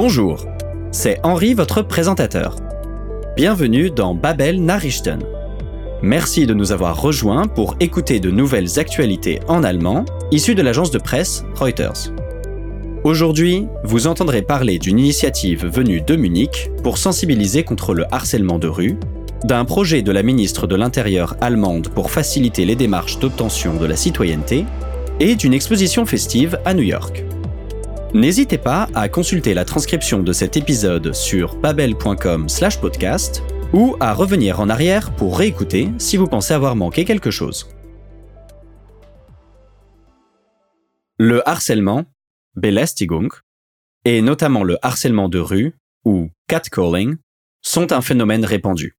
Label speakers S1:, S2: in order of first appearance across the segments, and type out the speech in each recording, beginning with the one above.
S1: Bonjour, c'est Henri, votre présentateur. Bienvenue dans Babel Nachrichten. Merci de nous avoir rejoints pour écouter de nouvelles actualités en allemand issues de l'agence de presse Reuters. Aujourd'hui, vous entendrez parler d'une initiative venue de Munich pour sensibiliser contre le harcèlement de rue, d'un projet de la ministre de l'Intérieur allemande pour faciliter les démarches d'obtention de la citoyenneté et d'une exposition festive à New York. N'hésitez pas à consulter la transcription de cet épisode sur babel.com/podcast ou à revenir en arrière pour réécouter si vous pensez avoir manqué quelque chose. Le harcèlement, Belästigung, et notamment le harcèlement de rue, ou catcalling, sont un phénomène répandu,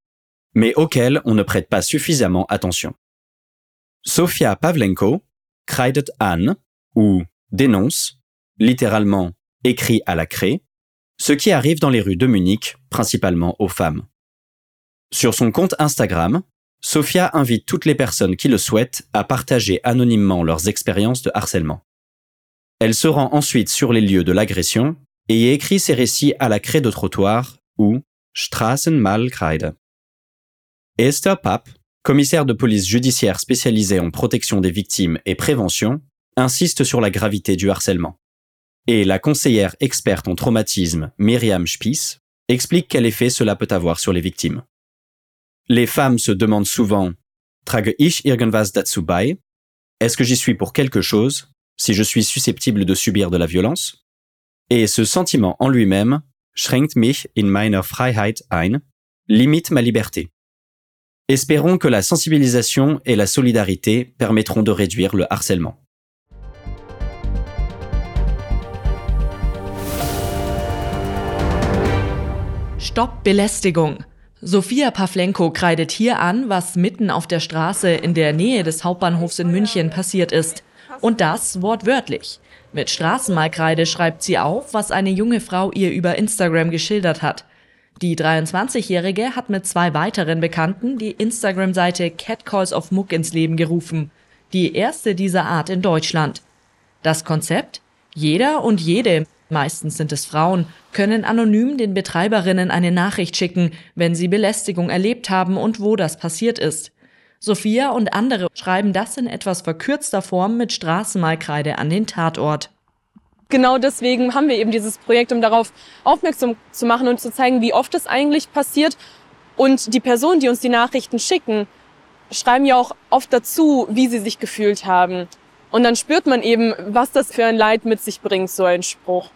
S1: mais auquel on ne prête pas suffisamment attention. Sofia Pavlenko, kreidet an, ou dénonce, littéralement écrit à la craie, ce qui arrive dans les rues de Munich, principalement aux femmes. Sur son compte Instagram, Sophia invite toutes les personnes qui le souhaitent à partager anonymement leurs expériences de harcèlement. Elle se rend ensuite sur les lieux de l'agression et y écrit ses récits à la craie de trottoir ou Straßenmalkreide. Esther Papp, commissaire de police judiciaire spécialisée en protection des victimes et prévention, insiste sur la gravité du harcèlement et la conseillère experte en traumatisme Myriam Spies explique quel effet cela peut avoir sur les victimes. Les femmes se demandent souvent Trage ich irgendwas dazu bei? Est-ce que j'y suis pour quelque chose si je suis susceptible de subir de la violence? Et ce sentiment en lui-même schränkt mich in meiner Freiheit ein, limite ma liberté. Espérons que la sensibilisation et la solidarité permettront de réduire le harcèlement.
S2: Stopp Belästigung. Sophia Pavlenko kreidet hier an, was mitten auf der Straße in der Nähe des Hauptbahnhofs in München passiert ist. Und das wortwörtlich. Mit Straßenmalkreide schreibt sie auf, was eine junge Frau ihr über Instagram geschildert hat. Die 23-Jährige hat mit zwei weiteren Bekannten die Instagram-Seite Catcalls of Muck ins Leben gerufen. Die erste dieser Art in Deutschland. Das Konzept? Jeder und jede meistens sind es Frauen, können anonym den Betreiberinnen eine Nachricht schicken, wenn sie Belästigung erlebt haben und wo das passiert ist. Sophia und andere schreiben das in etwas verkürzter Form mit Straßenmalkreide an den Tatort.
S3: Genau deswegen haben wir eben dieses Projekt, um darauf aufmerksam zu machen und zu zeigen, wie oft es eigentlich passiert. Und die Personen, die uns die Nachrichten schicken, schreiben ja auch oft dazu, wie sie sich gefühlt haben. Und dann spürt man eben, was das für ein Leid mit sich bringt, so ein Spruch.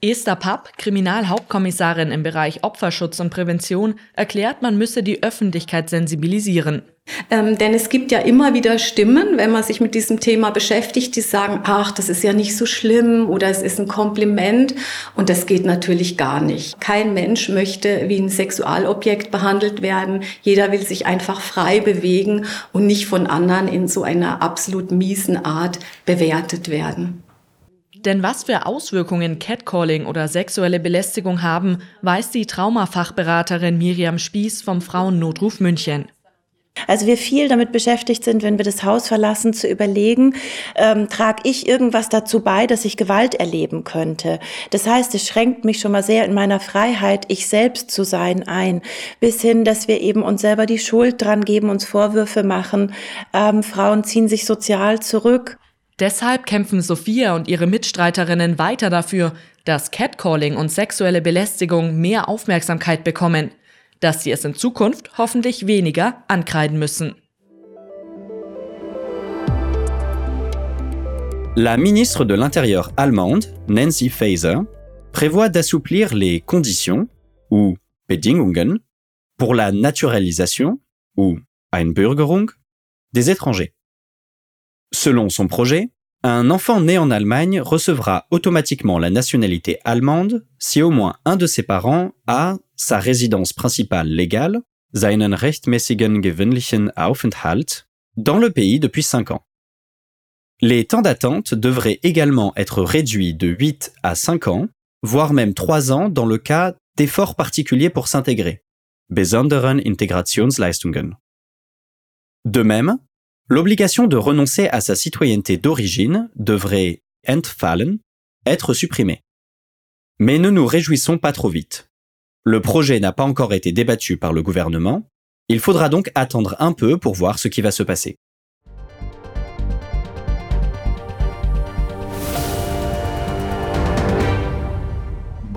S2: Esther Papp, Kriminalhauptkommissarin im Bereich Opferschutz und Prävention, erklärt, man müsse die Öffentlichkeit sensibilisieren.
S4: Ähm, denn es gibt ja immer wieder Stimmen, wenn man sich mit diesem Thema beschäftigt, die sagen, ach, das ist ja nicht so schlimm oder es ist ein Kompliment. Und das geht natürlich gar nicht. Kein Mensch möchte wie ein Sexualobjekt behandelt werden. Jeder will sich einfach frei bewegen und nicht von anderen in so einer absolut miesen Art bewertet werden.
S2: Denn was für Auswirkungen Catcalling oder sexuelle Belästigung haben, weiß die Traumafachberaterin Miriam Spieß vom Frauennotruf München.
S5: Also wir viel damit beschäftigt sind, wenn wir das Haus verlassen, zu überlegen, ähm, trage ich irgendwas dazu bei, dass ich Gewalt erleben könnte. Das heißt, es schränkt mich schon mal sehr in meiner Freiheit, ich selbst zu sein, ein. Bis hin, dass wir eben uns selber die Schuld dran geben, uns Vorwürfe machen. Ähm, Frauen ziehen sich sozial zurück.
S2: Deshalb kämpfen Sophia und ihre Mitstreiterinnen weiter dafür, dass Catcalling und sexuelle Belästigung mehr Aufmerksamkeit bekommen, dass sie es in Zukunft hoffentlich weniger ankreiden müssen.
S1: La ministre de l'Intérieur allemande, Nancy Faeser, prévoit d'assouplir les conditions, ou Bedingungen, pour la naturalisation, ou Einbürgerung, des étrangers. Selon son projet, un enfant né en Allemagne recevra automatiquement la nationalité allemande si au moins un de ses parents a sa résidence principale légale, seinen rechtmäßigen gewöhnlichen Aufenthalt, dans le pays depuis 5 ans. Les temps d'attente devraient également être réduits de 8 à 5 ans, voire même 3 ans dans le cas d'efforts particuliers pour s'intégrer. Besonderen Integrationsleistungen. De même, L'obligation de renoncer à sa citoyenneté d'origine devrait entfallen, être supprimée. Mais ne nous réjouissons pas trop vite. Le projet n'a pas encore été débattu par le gouvernement, il faudra donc attendre un peu pour voir ce qui va se passer.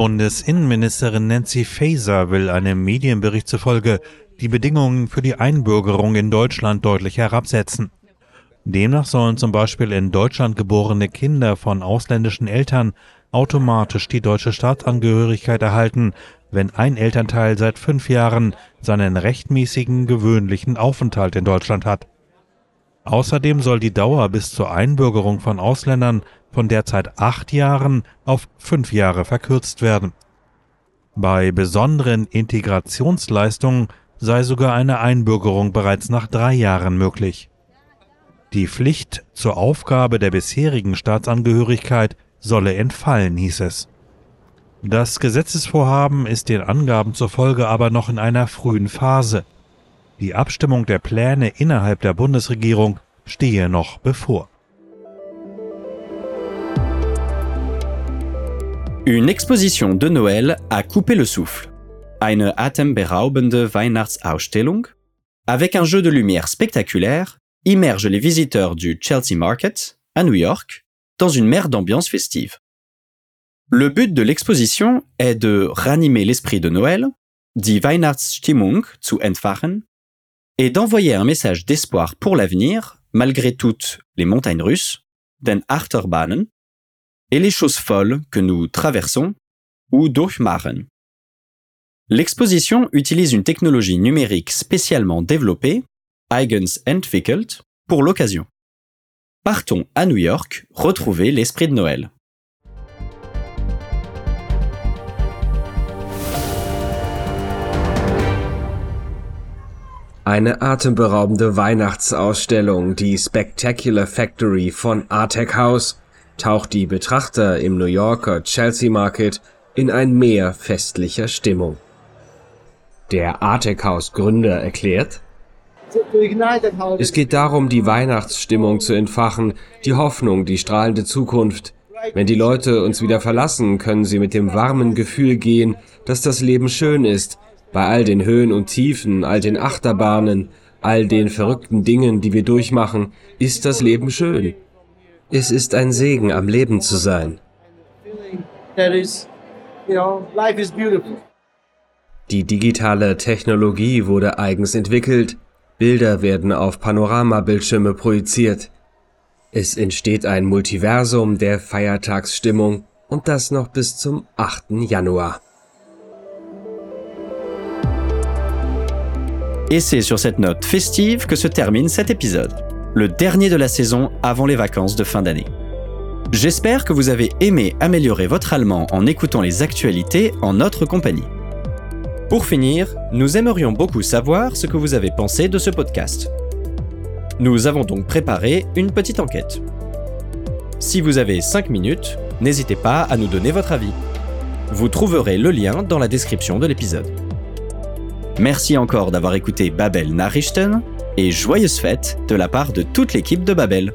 S6: Bundesinnenministerin Nancy Faeser will einem Medienbericht zufolge die Bedingungen für die Einbürgerung in Deutschland deutlich herabsetzen. Demnach sollen zum Beispiel in Deutschland geborene Kinder von ausländischen Eltern automatisch die deutsche Staatsangehörigkeit erhalten, wenn ein Elternteil seit fünf Jahren seinen rechtmäßigen gewöhnlichen Aufenthalt in Deutschland hat. Außerdem soll die Dauer bis zur Einbürgerung von Ausländern von derzeit acht Jahren auf fünf Jahre verkürzt werden. Bei besonderen Integrationsleistungen sei sogar eine Einbürgerung bereits nach drei Jahren möglich. Die Pflicht zur Aufgabe der bisherigen Staatsangehörigkeit solle entfallen, hieß es. Das Gesetzesvorhaben ist den Angaben zufolge aber noch in einer frühen Phase. Die Abstimmung der Pläne innerhalb der Bundesregierung stehe noch bevor.
S1: Une exposition de Noël a coupé le souffle. Eine atemberaubende Weihnachtsausstellung, avec un jeu de lumière spectaculaire, immerge les visiteurs du Chelsea Market, à New York, dans une mer d'ambiance festive. Le but de l'exposition est de ranimer l'esprit de Noël, die Weihnachtsstimmung zu entfachen, et d'envoyer un message d'espoir pour l'avenir, malgré toutes les montagnes russes, den Achterbahnen, et les choses folles que nous traversons ou durchmachen. L'exposition utilise une technologie numérique spécialement développée, eigens entwickelt, pour l'occasion. Partons à New York retrouver l'esprit de Noël.
S7: Eine atemberaubende Weihnachtsausstellung, die Spectacular Factory von Artec House, taucht die Betrachter im New Yorker Chelsea Market in ein Meer festlicher Stimmung. Der Artec House Gründer erklärt, es geht darum, die Weihnachtsstimmung zu entfachen, die Hoffnung, die strahlende Zukunft. Wenn die Leute uns wieder verlassen, können sie mit dem warmen Gefühl gehen, dass das Leben schön ist, bei all den Höhen und Tiefen, all den Achterbahnen, all den verrückten Dingen, die wir durchmachen, ist das Leben schön. Es ist ein Segen, am Leben zu sein. Die digitale Technologie wurde eigens entwickelt. Bilder werden auf Panoramabildschirme projiziert. Es entsteht ein Multiversum der Feiertagsstimmung und das noch bis zum 8. Januar.
S1: Et c'est sur cette note festive que se termine cet épisode. le dernier de la saison avant les vacances de fin d'année. J'espère que vous avez aimé améliorer votre allemand en écoutant les actualités en notre compagnie. Pour finir, nous aimerions beaucoup savoir ce que vous avez pensé de ce podcast. Nous avons donc préparé une petite enquête. Si vous avez 5 minutes, n'hésitez pas à nous donner votre avis. Vous trouverez le lien dans la description de l'épisode. Merci encore d'avoir écouté Babel Nachrichten et joyeuses fêtes de la part de toute l'équipe de Babel.